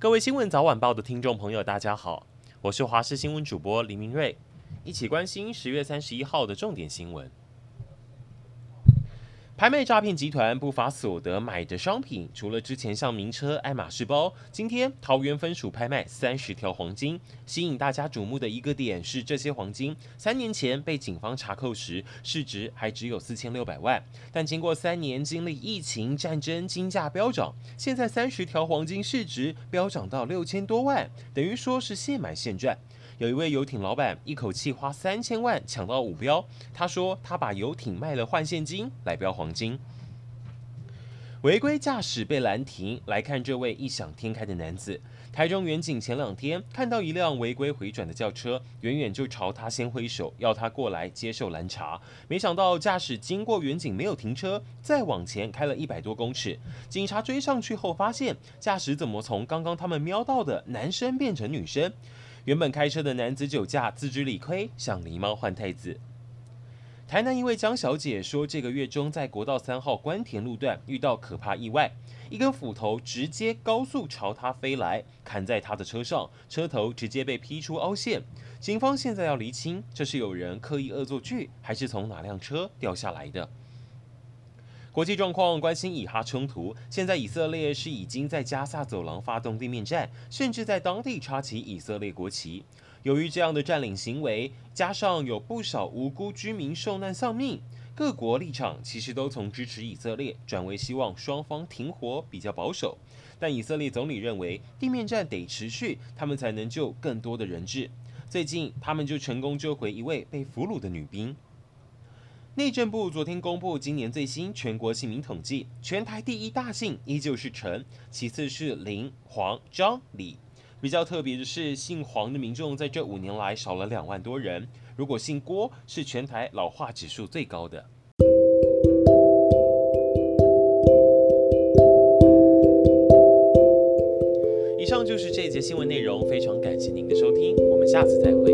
各位新闻早晚报的听众朋友，大家好，我是华视新闻主播林明瑞，一起关心十月三十一号的重点新闻。拍卖诈骗集团不法所得买的商品，除了之前像名车、爱马仕包，今天桃园分署拍卖三十条黄金。吸引大家瞩目的一个点是，这些黄金三年前被警方查扣时，市值还只有四千六百万，但经过三年经历疫情、战争，金价飙涨，现在三十条黄金市值飙涨到六千多万，等于说是现买现赚。有一位游艇老板一口气花三千万抢到五标，他说他把游艇卖了换现金来标黄金。违规驾驶被拦停，来看这位异想天开的男子。台中远警前两天看到一辆违规回转的轿车，远远就朝他先挥手，要他过来接受拦查。没想到驾驶经过远警没有停车，再往前开了一百多公尺。警察追上去后，发现驾驶怎么从刚刚他们瞄到的男生变成女生？原本开车的男子酒驾，自知理亏，想狸猫换太子。台南一位江小姐说，这个月中在国道三号官田路段遇到可怕意外，一根斧头直接高速朝她飞来，砍在她的车上，车头直接被劈出凹陷。警方现在要厘清，这是有人刻意恶作剧，还是从哪辆车掉下来的？国际状况，关心以哈冲突。现在以色列是已经在加萨走廊发动地面战，甚至在当地插起以色列国旗。由于这样的占领行为，加上有不少无辜居民受难丧命，各国立场其实都从支持以色列转为希望双方停火，比较保守。但以色列总理认为地面战得持续，他们才能救更多的人质。最近，他们就成功救回一位被俘虏的女兵。内政部昨天公布今年最新全国姓名统计，全台第一大姓依旧是陈，其次是林、黄、张、李。比较特别的是，姓黄的民众在这五年来少了两万多人。如果姓郭，是全台老化指数最高的。以上就是这节新闻内容，非常感谢您的收听，我们下次再会。